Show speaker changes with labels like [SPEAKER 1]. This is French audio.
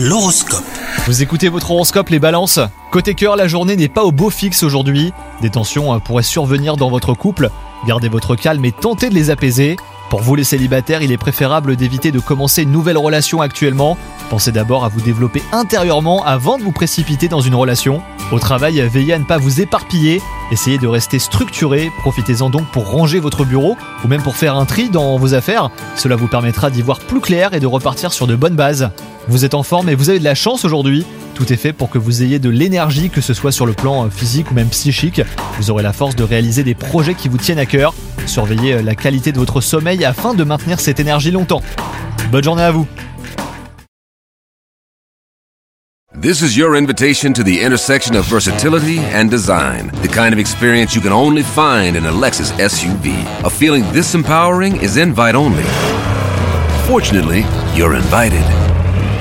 [SPEAKER 1] L'horoscope.
[SPEAKER 2] Vous écoutez votre horoscope les balances Côté cœur, la journée n'est pas au beau fixe aujourd'hui. Des tensions euh, pourraient survenir dans votre couple. Gardez votre calme et tentez de les apaiser. Pour vous les célibataires, il est préférable d'éviter de commencer une nouvelle relation actuellement. Pensez d'abord à vous développer intérieurement avant de vous précipiter dans une relation. Au travail, veillez à ne pas vous éparpiller. Essayez de rester structuré. Profitez-en donc pour ranger votre bureau ou même pour faire un tri dans vos affaires. Cela vous permettra d'y voir plus clair et de repartir sur de bonnes bases. Vous êtes en forme et vous avez de la chance aujourd'hui. Tout est fait pour que vous ayez de l'énergie, que ce soit sur le plan euh, physique ou même psychique. Vous aurez la force de réaliser des projets qui vous tiennent à cœur. Surveillez euh, la qualité de votre sommeil afin de maintenir cette énergie longtemps. Bonne journée à vous
[SPEAKER 3] This is your invitation to the intersection of versatility and design. The kind of experience you can only find in a Lexus SUV. A feeling this empowering is invite only. Fortunately, you're invited.